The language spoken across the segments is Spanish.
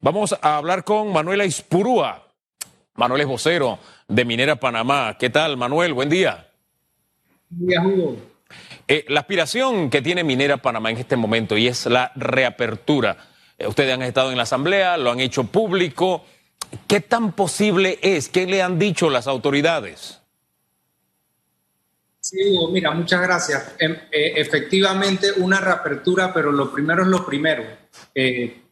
Vamos a hablar con Manuela Ispurúa. Manuel es vocero de Minera Panamá. ¿Qué tal, Manuel? Buen día. Buen día, Hugo. Eh, la aspiración que tiene Minera Panamá en este momento y es la reapertura. Eh, ustedes han estado en la asamblea, lo han hecho público. ¿Qué tan posible es? ¿Qué le han dicho las autoridades? Sí, Hugo, mira, muchas gracias. Em, eh, efectivamente, una reapertura, pero lo primero es lo primero.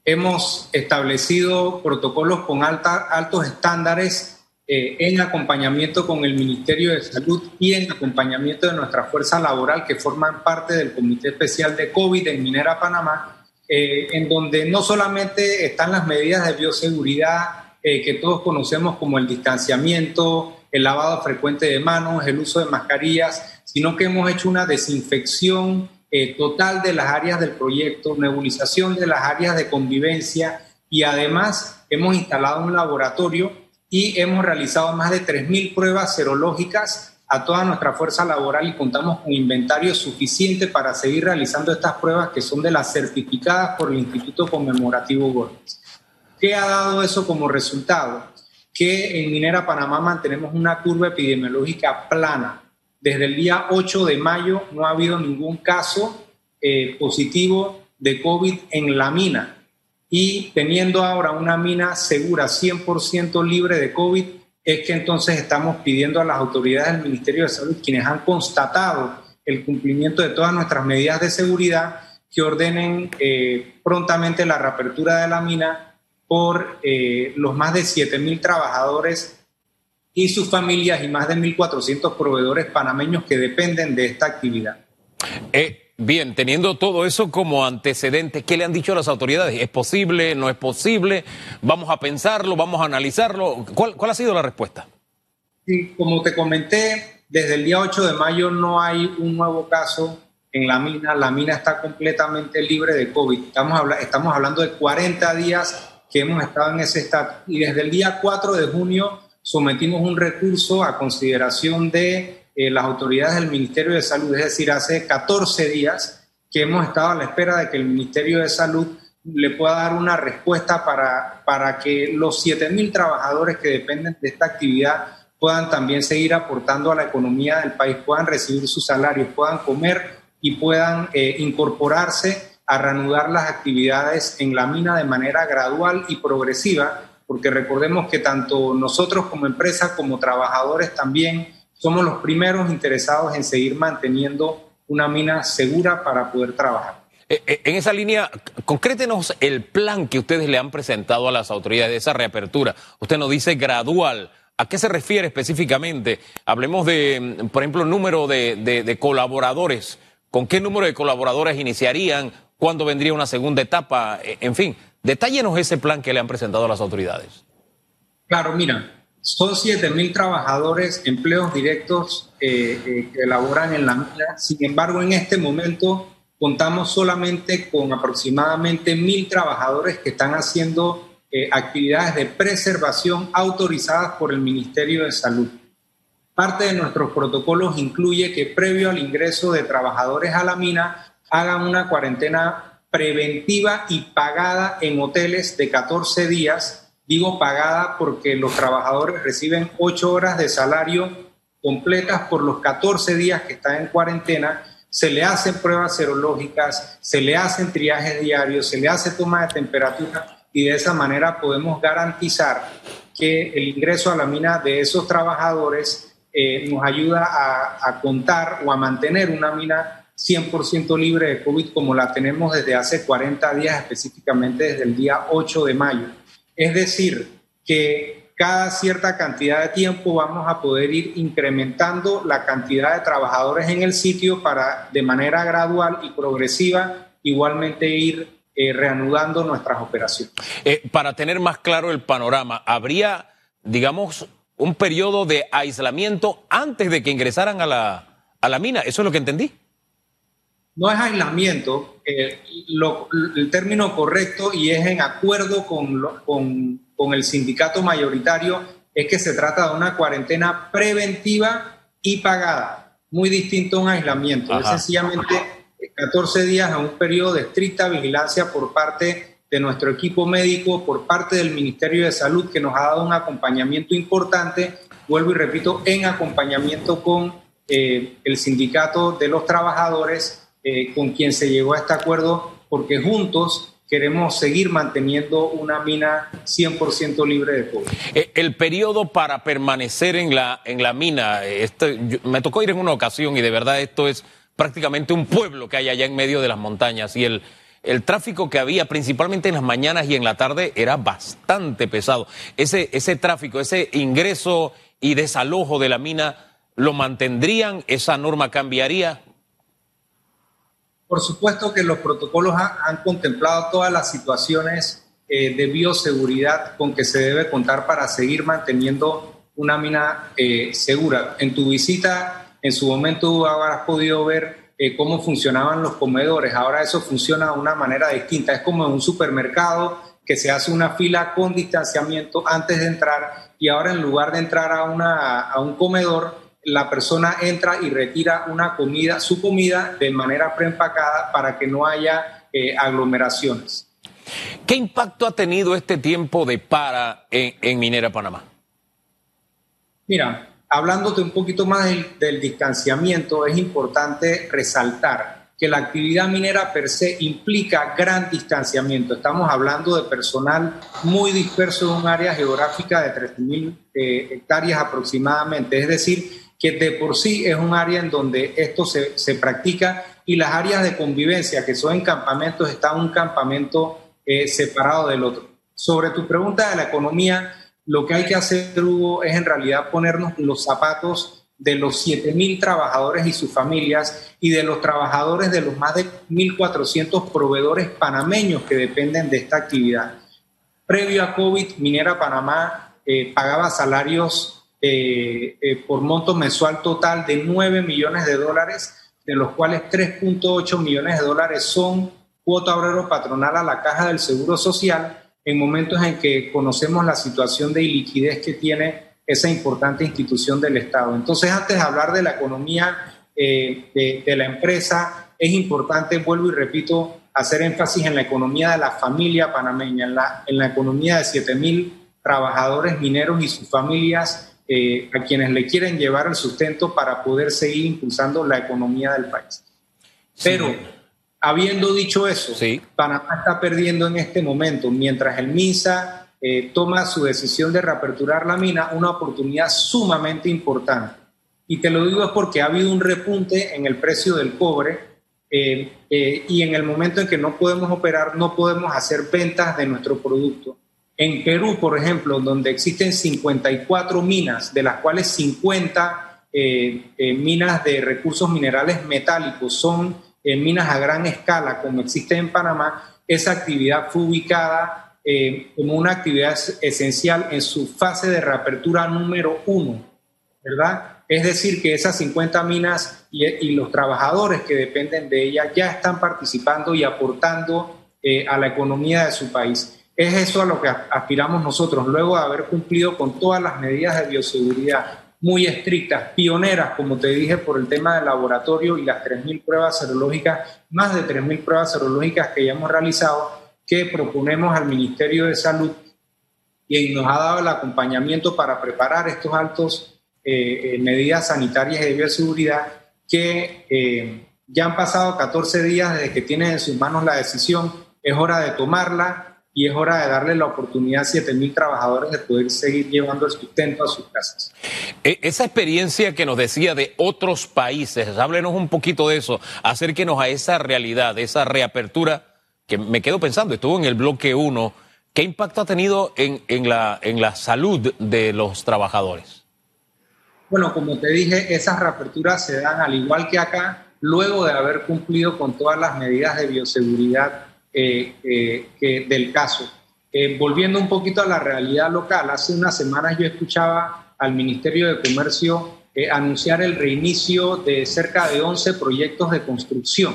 Hemos establecido protocolos con altos estándares eh, en acompañamiento con el Ministerio de Salud y en acompañamiento de nuestra fuerza laboral que forman parte del Comité Especial de COVID en Minera Panamá, eh, en donde no solamente están las medidas de bioseguridad eh, que todos conocemos como el distanciamiento, el lavado frecuente de manos, el uso de mascarillas, sino que hemos hecho una desinfección total de las áreas del proyecto, nebulización de las áreas de convivencia y además hemos instalado un laboratorio y hemos realizado más de 3.000 pruebas serológicas a toda nuestra fuerza laboral y contamos con inventario suficiente para seguir realizando estas pruebas que son de las certificadas por el Instituto Conmemorativo Gómez. ¿Qué ha dado eso como resultado? Que en Minera Panamá mantenemos una curva epidemiológica plana. Desde el día 8 de mayo no ha habido ningún caso eh, positivo de COVID en la mina. Y teniendo ahora una mina segura, 100% libre de COVID, es que entonces estamos pidiendo a las autoridades del Ministerio de Salud, quienes han constatado el cumplimiento de todas nuestras medidas de seguridad, que ordenen eh, prontamente la reapertura de la mina por eh, los más de 7.000 trabajadores y sus familias y más de 1.400 proveedores panameños que dependen de esta actividad. Eh, Bien, teniendo todo eso como antecedente, ¿qué le han dicho a las autoridades? ¿Es posible? ¿No es posible? ¿Vamos a pensarlo? ¿Vamos a analizarlo? ¿Cuál, ha sido la respuesta? Sí, como te comenté, desde el día 8 de mayo no hay un nuevo caso en la mina. La mina está completamente libre de COVID. Estamos, estamos hablando de 40 días que hemos estado en ese estado. Y desde el día 4 de junio sometimos un recurso a consideración de eh, las autoridades del Ministerio de Salud, es decir, hace 14 días que hemos estado a la espera de que el Ministerio de Salud le pueda dar una respuesta para, para que los 7.000 trabajadores que dependen de esta actividad puedan también seguir aportando a la economía del país, puedan recibir sus salarios, puedan comer y puedan eh, incorporarse a reanudar las actividades en la mina de manera gradual y progresiva, porque recordemos que tanto nosotros como empresa como trabajadores también somos los primeros interesados en seguir manteniendo una mina segura para poder trabajar. Eh, eh, en esa línea, concrétenos el plan que ustedes le han presentado a las autoridades de esa reapertura. Usted nos dice gradual. ¿A qué se refiere específicamente? Hablemos de, por ejemplo, número de, colaboradores. ¿Con qué número de colaboradores iniciarían? ¿Cuándo vendría una segunda etapa? Eh, en fin, detállenos ese plan que le han presentado a las autoridades. Claro, mira, son 7.000 trabajadores, empleos directos eh, eh, que elaboran en la mina. Sin embargo, en este momento contamos solamente con aproximadamente 1.000 trabajadores que están haciendo eh, actividades de preservación autorizadas por el Ministerio de Salud. Parte de nuestros protocolos incluye que previo al ingreso de trabajadores a la mina hagan una cuarentena preventiva y pagada en hoteles de 14 días Digo pagada porque los trabajadores reciben ocho horas de salario completas por los 14 días que están en cuarentena. Se le hacen pruebas serológicas, se le hacen triajes diarios, se le hace toma de temperatura y de esa manera podemos garantizar que el ingreso a la mina de esos trabajadores eh, nos ayuda a, a contar o a mantener una mina 100% libre de COVID como la tenemos desde hace 40 días, específicamente desde el día 8 de mayo. Es decir, que cada cierta cantidad de tiempo vamos a poder ir incrementando la cantidad de trabajadores en el sitio para de manera gradual y progresiva igualmente ir eh, reanudando nuestras operaciones. Eh, para tener más claro el panorama, ¿habría, digamos, un periodo de aislamiento antes de que ingresaran a la, a la mina? ¿Eso es lo que entendí? No es aislamiento, eh, el término correcto y es en acuerdo con, con, el sindicato mayoritario, es que se trata de una cuarentena preventiva y pagada, muy distinto a un aislamiento. Es sencillamente 14 días a un periodo de estricta vigilancia por parte de nuestro equipo médico, por parte del Ministerio de Salud, que nos ha dado un acompañamiento importante, vuelvo y repito, en acompañamiento con eh, el sindicato de los trabajadores, eh, con quien se llegó a este acuerdo, porque juntos queremos seguir manteniendo una mina 100% libre de cobre. Eh, el periodo para permanecer en la, en la mina, este, me tocó ir en una ocasión y de verdad esto es prácticamente un pueblo que hay allá en medio de las montañas y el, el tráfico que había principalmente en las mañanas y en la tarde era bastante pesado. Ese, ese tráfico, ese ingreso y desalojo de la mina, ¿lo mantendrían? ¿Esa norma cambiaría? Por supuesto que los protocolos han, contemplado todas las situaciones eh, de bioseguridad con que se debe contar para seguir manteniendo una mina eh, segura. En tu visita, en su momento habrás podido ver eh, cómo funcionaban los comedores. Ahora eso funciona de una manera distinta. Es como en un supermercado que se hace una fila con distanciamiento antes de entrar y ahora en lugar de entrar a, una, a un comedor, la persona entra y retira una comida, su comida de manera preempacada para que no haya eh, aglomeraciones. ¿Qué impacto ha tenido este tiempo de para en, Minera Panamá? Mira, hablándote un poquito más del, del distanciamiento, es importante resaltar que la actividad minera per se implica gran distanciamiento. Estamos hablando de personal muy disperso en un área geográfica de 3.000 eh, hectáreas aproximadamente. Es decir, que de por sí es un área en donde esto se, se practica y las áreas de convivencia que son en campamentos están un campamento eh, separado del otro. Sobre tu pregunta de la economía, lo que hay que hacer, Hugo, es en realidad ponernos los zapatos de los 7.000 trabajadores y sus familias y de los trabajadores de los más de 1.400 proveedores panameños que dependen de esta actividad. Previo a COVID, Minera Panamá eh, pagaba salarios eh, eh, por monto mensual total de 9 millones de dólares, de los cuales 3.8 millones de dólares son cuota obrero patronal a la caja del Seguro Social en momentos en que conocemos la situación de iliquidez que tiene esa importante institución del Estado. Entonces, antes de hablar de la economía eh, de, de, la empresa, es importante, vuelvo y repito, hacer énfasis en la economía de la familia panameña, en la, en la economía de 7.000 trabajadores mineros y sus familias eh, a quienes le quieren llevar el sustento para poder seguir impulsando la economía del país. Pero, habiendo dicho eso, Panamá está perdiendo en este momento, mientras el MINSA eh, toma su decisión de reaperturar la mina, una oportunidad sumamente importante. Y te lo digo es porque ha habido un repunte en el precio del cobre eh, y en el momento en que no podemos operar, no podemos hacer ventas de nuestro producto. En Perú, por ejemplo, donde existen 54 minas, de las cuales 50 eh, eh, minas de recursos minerales metálicos son eh, minas a gran escala, como existe en Panamá, esa actividad fue ubicada como una actividad esencial en su fase de reapertura número uno, ¿verdad? Es decir, que esas 50 minas y, y los trabajadores que dependen de ellas ya están participando y aportando a la economía de su país. Es eso a lo que aspiramos nosotros, luego de haber cumplido con todas las medidas de bioseguridad muy estrictas, pioneras, como te dije, por el tema del laboratorio y las 3.000 pruebas serológicas, más de 3.000 pruebas serológicas que ya hemos realizado, que proponemos al Ministerio de Salud y nos ha dado el acompañamiento para preparar estos altos eh, eh, medidas sanitarias y de bioseguridad que eh, ya han pasado 14 días desde que tienen en sus manos la decisión, es hora de tomarla, y es hora de darle la oportunidad a 7.000 trabajadores de poder seguir llevando el sustento a sus casas. E, esa experiencia que nos decía de otros países, háblenos un poquito de eso, acérquenos a esa realidad, esa reapertura, que me quedo pensando, estuvo en el bloque 1, ¿qué impacto ha tenido en, en, la, en la salud de los trabajadores? Bueno, como te dije, esas reaperturas se dan al igual que acá, luego de haber cumplido con todas las medidas de bioseguridad eh, eh, del caso. Eh, volviendo un poquito a la realidad local, hace unas semanas yo escuchaba al Ministerio de Comercio anunciar el reinicio de cerca de 11 proyectos de construcción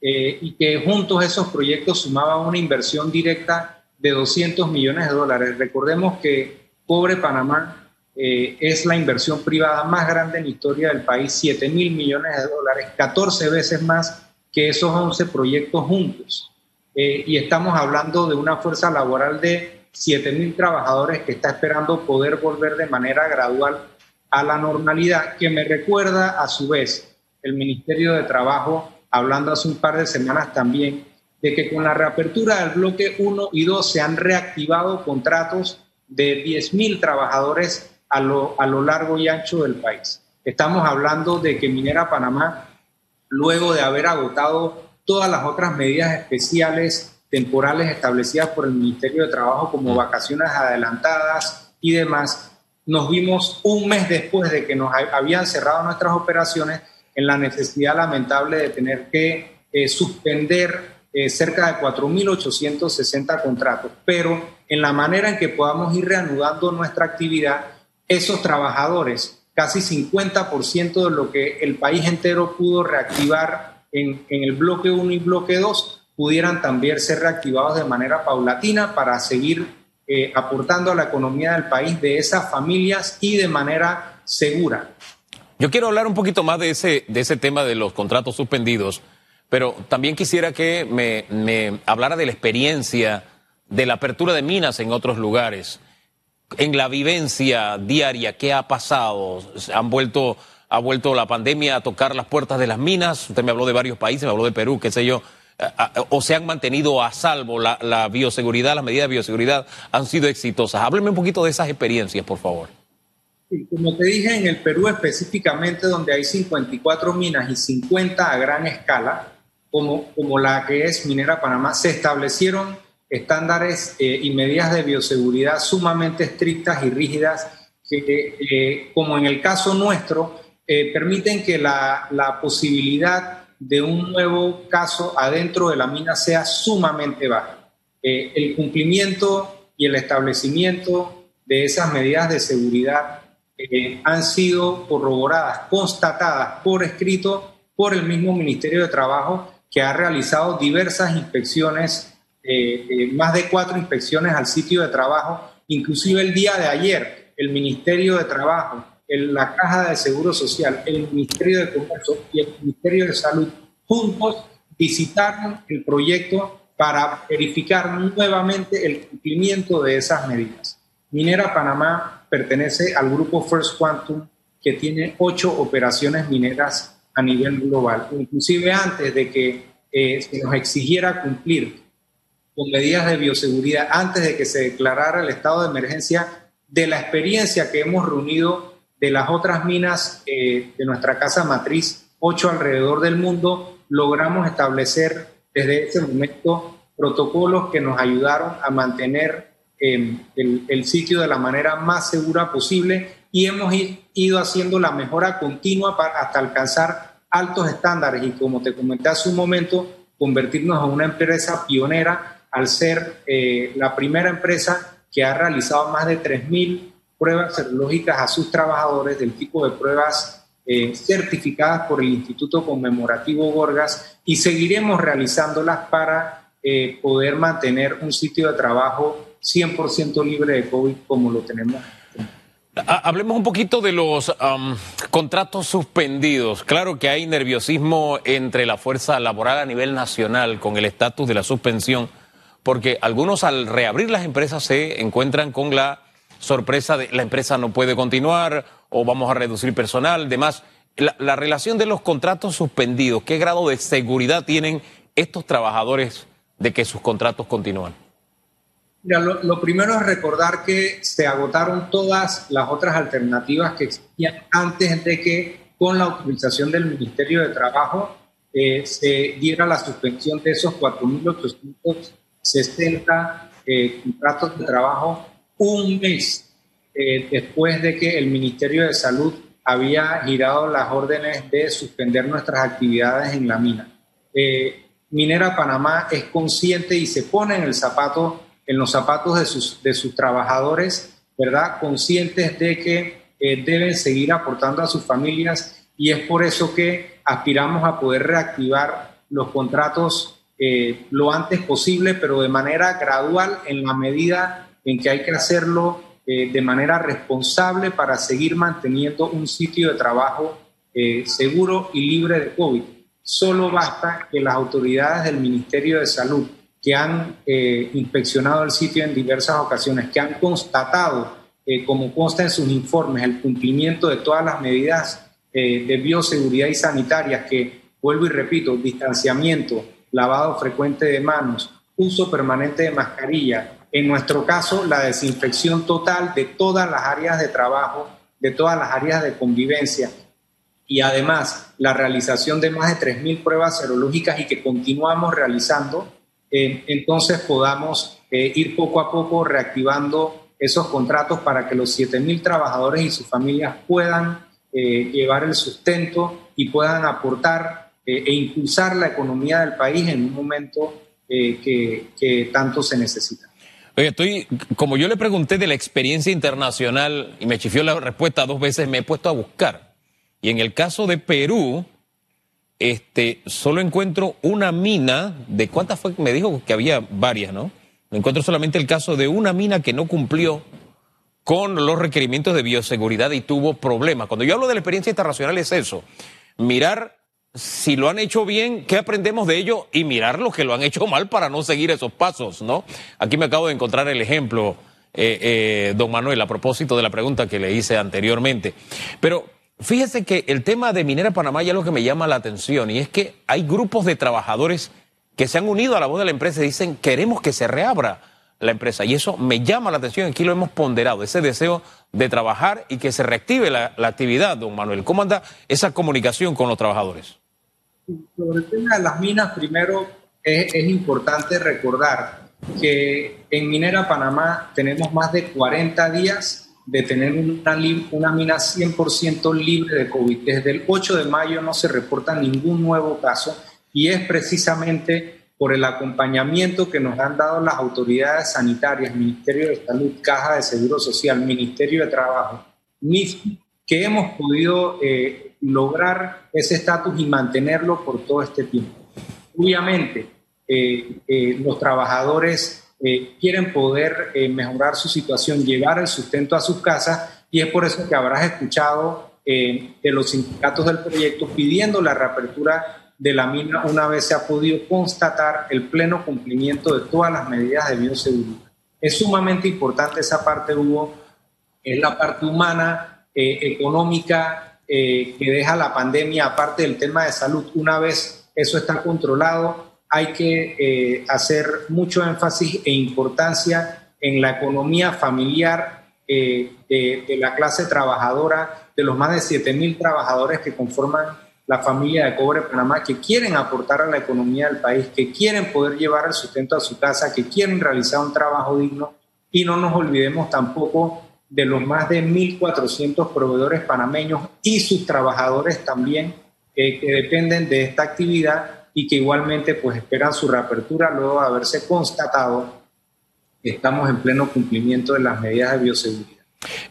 y que juntos esos proyectos sumaban una inversión directa de 200 millones de dólares. Recordemos que Pobre Panamá es la inversión privada más grande en la historia del país, 7 mil millones de dólares, 14 veces más que esos 11 proyectos juntos. Eh, y estamos hablando de una fuerza laboral de 7.000 trabajadores que está esperando poder volver de manera gradual a la normalidad, que me recuerda a su vez el Ministerio de Trabajo, hablando hace un par de semanas también, de que con la reapertura del bloque 1 y 2 se han reactivado contratos de 10.000 trabajadores a lo, a lo largo y ancho del país. Estamos hablando de que Minera Panamá, luego de haber agotado todas las otras medidas especiales temporales establecidas por el Ministerio de Trabajo como vacaciones adelantadas y demás, nos vimos un mes después de que nos habían cerrado nuestras operaciones en la necesidad lamentable de tener que eh, suspender eh, cerca de 4.860 contratos. Pero en la manera en que podamos ir reanudando nuestra actividad, esos trabajadores, casi 50% de lo que el país entero pudo reactivar en, el bloque 1 y bloque 2, pudieran también ser reactivados de manera paulatina para seguir eh, aportando a la economía del país de esas familias y de manera segura. Yo quiero hablar un poquito más de ese, de ese tema de los contratos suspendidos, pero también quisiera que me, me hablara de la experiencia de la apertura de minas en otros lugares. En la vivencia diaria, ¿qué ha pasado? ¿Han vuelto, ¿Ha vuelto la pandemia a tocar las puertas de las minas? Usted me habló de varios países, me habló de Perú, qué sé yo o se han mantenido a salvo la, bioseguridad, las medidas de bioseguridad han sido exitosas. Hábleme un poquito de esas experiencias, por favor. como te dije, en el Perú específicamente, donde hay 54 minas y 50 a gran escala, como, como la que es Minera Panamá, se establecieron estándares eh, y medidas de bioseguridad sumamente estrictas y rígidas que, eh, como en el caso nuestro, eh, permiten que la, posibilidad de un nuevo caso adentro de la mina sea sumamente baja. Eh, el cumplimiento y el establecimiento de esas medidas de seguridad eh, han sido corroboradas, constatadas por escrito por el mismo Ministerio de Trabajo que ha realizado diversas inspecciones, más de cuatro inspecciones al sitio de trabajo, inclusive el día de ayer el Ministerio de Trabajo la Caja de Seguro Social, el Ministerio de Comercio y el Ministerio de Salud juntos visitaron el proyecto para verificar nuevamente el cumplimiento de esas medidas. Minera Panamá pertenece al grupo First Quantum que tiene ocho operaciones mineras a nivel global. Inclusive antes de que eh, se nos exigiera cumplir con medidas de bioseguridad, antes de que se declarara el estado de emergencia, de la experiencia que hemos reunido de las otras minas eh, de nuestra casa matriz, ocho alrededor del mundo, logramos establecer desde ese momento protocolos que nos ayudaron a mantener em, el, sitio de la manera más segura posible y hemos ido haciendo la mejora continua para, hasta alcanzar altos estándares y como te comenté hace un momento, convertirnos en una empresa pionera al ser eh, la primera empresa que ha realizado más de 3.000 pruebas serológicas a sus trabajadores del tipo de pruebas eh, certificadas por el Instituto Conmemorativo Gorgas y seguiremos realizándolas para eh, poder mantener un sitio de trabajo 100% libre de COVID como lo tenemos. Hablemos un poquito de los contratos suspendidos. Claro que hay nerviosismo entre la fuerza laboral a nivel nacional con el estatus de la suspensión, porque algunos al reabrir las empresas se encuentran con la sorpresa de la empresa no puede continuar o vamos a reducir personal, demás. La, relación de los contratos suspendidos, ¿qué grado de seguridad tienen estos trabajadores de que sus contratos continúan? Mira, lo, primero es recordar que se agotaron todas las otras alternativas que existían antes de que con la autorización del Ministerio de Trabajo eh, se diera la suspensión de esos 4.860 eh, contratos de trabajo un mes eh, después de que el Ministerio de Salud había girado las órdenes de suspender nuestras actividades en la mina. Eh, Minera Panamá es consciente y se pone en los zapatos de sus, de sus trabajadores, ¿verdad? Conscientes de que eh, deben seguir aportando a sus familias y es por eso que aspiramos a poder reactivar los contratos lo antes posible, pero de manera gradual en la medida en que hay que hacerlo eh, de manera responsable para seguir manteniendo un sitio de trabajo eh, seguro y libre de COVID. Solo basta que las autoridades del Ministerio de Salud que han eh, inspeccionado el sitio en diversas ocasiones, que han constatado, como consta en sus informes, el cumplimiento de todas las medidas de bioseguridad y sanitarias que, vuelvo y repito, distanciamiento, lavado frecuente de manos, uso permanente de mascarilla, en nuestro caso la desinfección total de todas las áreas de trabajo, de todas las áreas de convivencia y además la realización de más de 3.000 pruebas serológicas y que continuamos realizando, eh, entonces podamos eh, ir poco a poco reactivando esos contratos para que los 7.000 trabajadores y sus familias puedan eh, llevar el sustento y puedan aportar e impulsar la economía del país en un momento que, que tanto se necesita. Oye, estoy, como yo le pregunté de la experiencia internacional y me chifió la respuesta dos veces, me he puesto a buscar. Y en el caso de Perú, este, solo encuentro una mina, ¿de cuántas fue? Me dijo que había varias, ¿no? Encuentro solamente el caso de una mina que no cumplió con los requerimientos de bioseguridad y tuvo problemas. Cuando yo hablo de la experiencia internacional es eso, mirar si lo han hecho bien, qué aprendemos de ello y mirar los que lo han hecho mal para no seguir esos pasos, ¿no? Aquí me acabo de encontrar el ejemplo, eh, eh, don Manuel, a propósito de la pregunta que le hice anteriormente. Pero Fíjese que el tema de Minera Panamá ya es lo que me llama la atención y es que hay grupos de trabajadores que se han unido a la voz de la empresa y dicen queremos que se reabra la empresa y eso me llama la atención, aquí lo hemos ponderado, ese deseo de trabajar y que se reactive la, actividad, don Manuel. ¿Cómo anda esa comunicación con los trabajadores? Sobre el tema de las minas, primero es, es importante recordar que en Minera Panamá tenemos más de 40 días de tener una, una mina 100% libre de COVID. Desde el 8 de mayo no se reporta ningún nuevo caso y es precisamente por el acompañamiento que nos han dado las autoridades sanitarias, Ministerio de Salud, Caja de Seguro Social, Ministerio de Trabajo, que hemos podido eh, lograr ese estatus y mantenerlo por todo este tiempo. Obviamente, eh, eh, los trabajadores eh, quieren poder mejorar su situación, llevar el sustento a sus casas y es por eso que habrás escuchado de los sindicatos del proyecto pidiendo la reapertura de la mina una vez se ha podido constatar el pleno cumplimiento de todas las medidas de bioseguridad. Es sumamente importante esa parte, Hugo, es la parte humana, económica, que deja la pandemia, aparte del tema de salud. Una vez eso está controlado, hay que eh, hacer mucho énfasis e importancia en la economía familiar eh, de, la clase trabajadora, de los más de 7 mil trabajadores que conforman la familia de Cobre Panamá, que quieren aportar a la economía del país, que quieren poder llevar el sustento a su casa, que quieren realizar un trabajo digno. Y no nos olvidemos tampoco de los más de 1.400 proveedores panameños y sus trabajadores también, eh, que dependen de esta actividad y que igualmente pues esperan su reapertura luego de haberse constatado que estamos en pleno cumplimiento de las medidas de bioseguridad.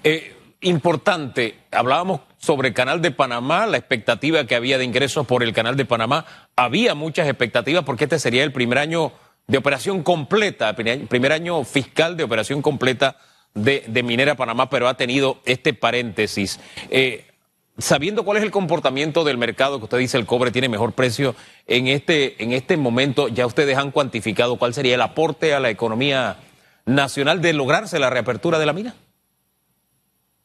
Eh, importante, hablábamos sobre el canal de Panamá, la expectativa que había de ingresos por el canal de Panamá. Había muchas expectativas porque este sería el primer año de operación completa, primer año fiscal de operación completa de, Minera Panamá, pero ha tenido este paréntesis. Eh, sabiendo cuál es el comportamiento del mercado, que usted dice el cobre tiene mejor precio, en este, en este momento ya ustedes han cuantificado cuál sería el aporte a la economía nacional de lograrse la reapertura de la mina.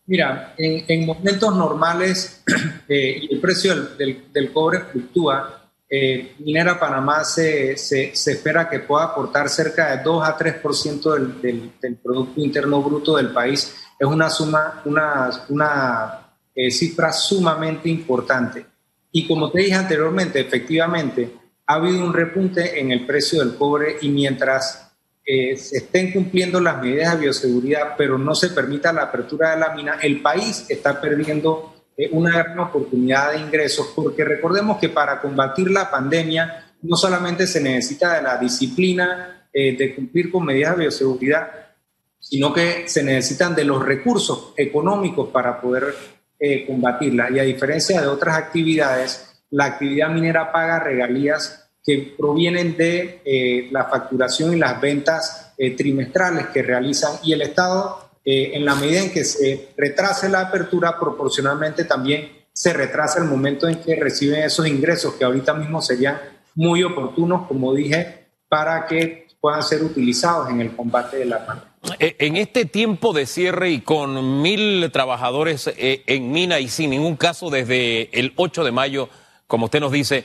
Mira, en, momentos normales eh, el precio del, cobre fluctúa. Eh, Minera Panamá se, se, espera que pueda aportar cerca de 2 a 3% del, del, del Producto Interno Bruto del país. Es una suma, una, una eh, cifra sumamente importante. Y como te dije anteriormente, efectivamente, ha habido un repunte en el precio del cobre y mientras eh, se estén cumpliendo las medidas de bioseguridad, pero no se permita la apertura de la mina, el país está perdiendo una gran oportunidad de ingresos, porque recordemos que para combatir la pandemia no solamente se necesita de la disciplina de cumplir con medidas de bioseguridad, sino que se necesitan de los recursos económicos para poder eh, combatirla. Y a diferencia de otras actividades, la actividad minera paga regalías que provienen de eh, la facturación y las ventas eh, trimestrales que realizan y el Estado, en la medida en que se retrase la apertura, proporcionalmente también se retrasa el momento en que reciben esos ingresos que ahorita mismo serían muy oportunos, como dije, para que puedan ser utilizados en el combate de la pandemia. Eh, en este tiempo de cierre y con mil trabajadores eh, en mina y sin ningún caso desde el 8 de mayo, como usted nos dice,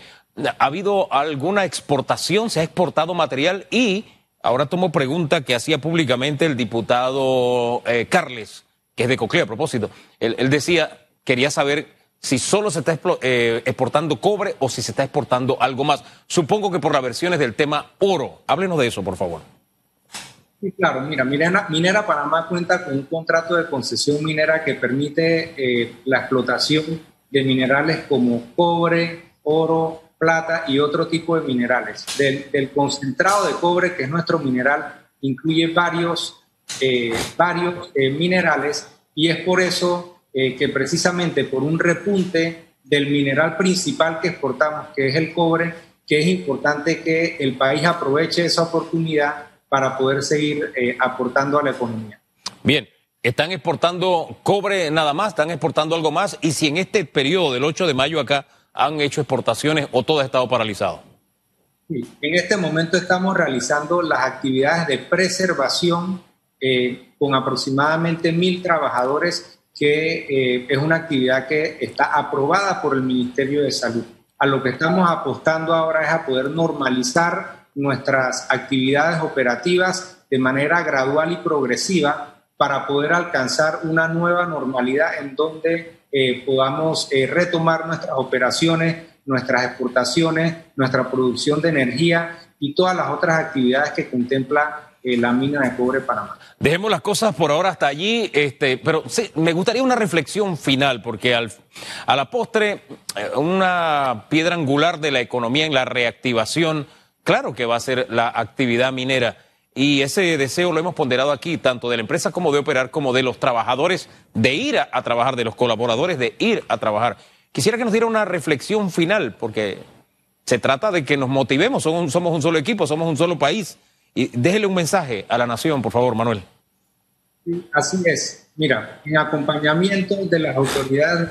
¿ha habido alguna exportación? ¿Se ha exportado material? Y ahora tomo pregunta que hacía públicamente el diputado eh, Carles, que es de Coclea a propósito. Él, decía, quería saber si solo se está exportando cobre o si se está exportando algo más. Supongo que por las versiones del tema oro. Háblenos de eso, por favor. Sí, claro, mira, Minera, Panamá cuenta con un contrato de concesión minera que permite eh, la explotación de minerales como cobre, oro, plata y otro tipo de minerales. Del, concentrado de cobre, que es nuestro mineral, incluye varios, eh, varios eh, minerales y es por eso que precisamente por un repunte del mineral principal que exportamos, que es el cobre, que es importante que el país aproveche esa oportunidad para poder seguir eh, aportando a la economía. Bien, están exportando cobre nada más, están exportando algo más, y si en este periodo del 8 de mayo acá han hecho exportaciones o todo ha estado paralizado. Sí, en este momento estamos realizando las actividades de preservación eh, con aproximadamente mil trabajadores, que eh, es una actividad que está aprobada por el Ministerio de Salud. A lo que estamos apostando ahora es a poder normalizar nuestras actividades operativas de manera gradual y progresiva para poder alcanzar una nueva normalidad en donde eh, podamos eh, retomar nuestras operaciones, nuestras exportaciones, nuestra producción de energía y todas las otras actividades que contempla eh, la mina de cobre Panamá. Dejemos las cosas por ahora hasta allí, este, pero sí, me gustaría una reflexión final, porque al, a la postre, una piedra angular de la economía en la reactivación Claro que va a ser la actividad minera y ese deseo lo hemos ponderado aquí, tanto de la empresa como de operar, como de los trabajadores de ir a, trabajar, de los colaboradores de ir a trabajar. Quisiera que nos diera una reflexión final, porque se trata de que nos motivemos, somos, un solo equipo, somos un solo país. Y déjele un mensaje a la nación, por favor, Manuel. así es. Mira, en acompañamiento de las autoridades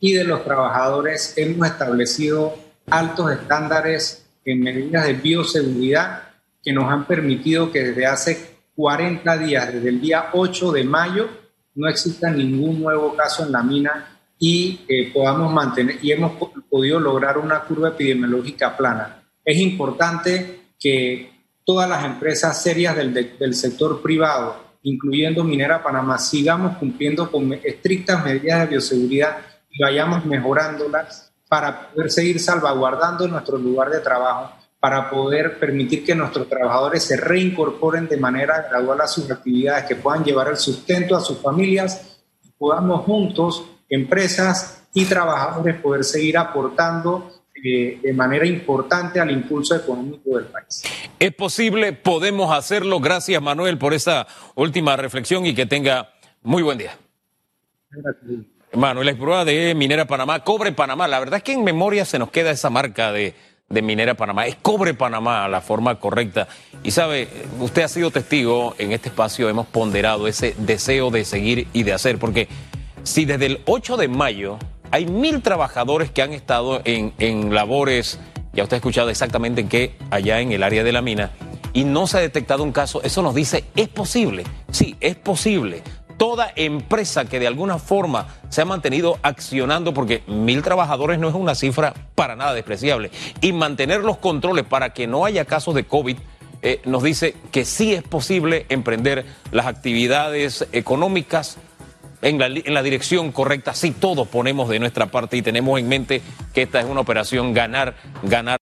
y de los trabajadores hemos establecido altos estándares en medidas de bioseguridad que nos han permitido que desde hace 40 días, desde el día 8 de mayo, no exista ningún nuevo caso en la mina y eh, podamos mantener y hemos podido lograr una curva epidemiológica plana. Es importante que todas las empresas serias del, del sector privado, incluyendo Minera Panamá, sigamos cumpliendo con estrictas medidas de bioseguridad y vayamos mejorándolas para poder seguir salvaguardando nuestro lugar de trabajo, para poder permitir que nuestros trabajadores se reincorporen de manera gradual a sus actividades, que puedan llevar el sustento a sus familias y podamos juntos, empresas y trabajadores, poder seguir aportando eh, de manera importante al impulso económico del país. Es posible, podemos hacerlo. Gracias, Manuel, por esa última reflexión y que tenga muy buen día. Gracias. Manuel prueba de Minera Panamá, Cobre Panamá. La verdad es que en memoria se nos queda esa marca de, de Minera Panamá. Es Cobre Panamá la forma correcta. Y sabe, usted ha sido testigo en este espacio, hemos ponderado ese deseo de seguir y de hacer, porque si desde el 8 de mayo hay mil trabajadores que han estado en, en labores, ya usted ha escuchado exactamente en qué, allá en el área de la mina, y no se ha detectado un caso, eso nos dice, es posible, sí, es posible toda empresa que de alguna forma se ha mantenido accionando, porque mil trabajadores no es una cifra para nada despreciable, y mantener los controles para que no haya casos de COVID, eh, nos dice que sí es posible emprender las actividades económicas en la, en la dirección correcta, si todos ponemos de nuestra parte y tenemos en mente que esta es una operación ganar, ganar.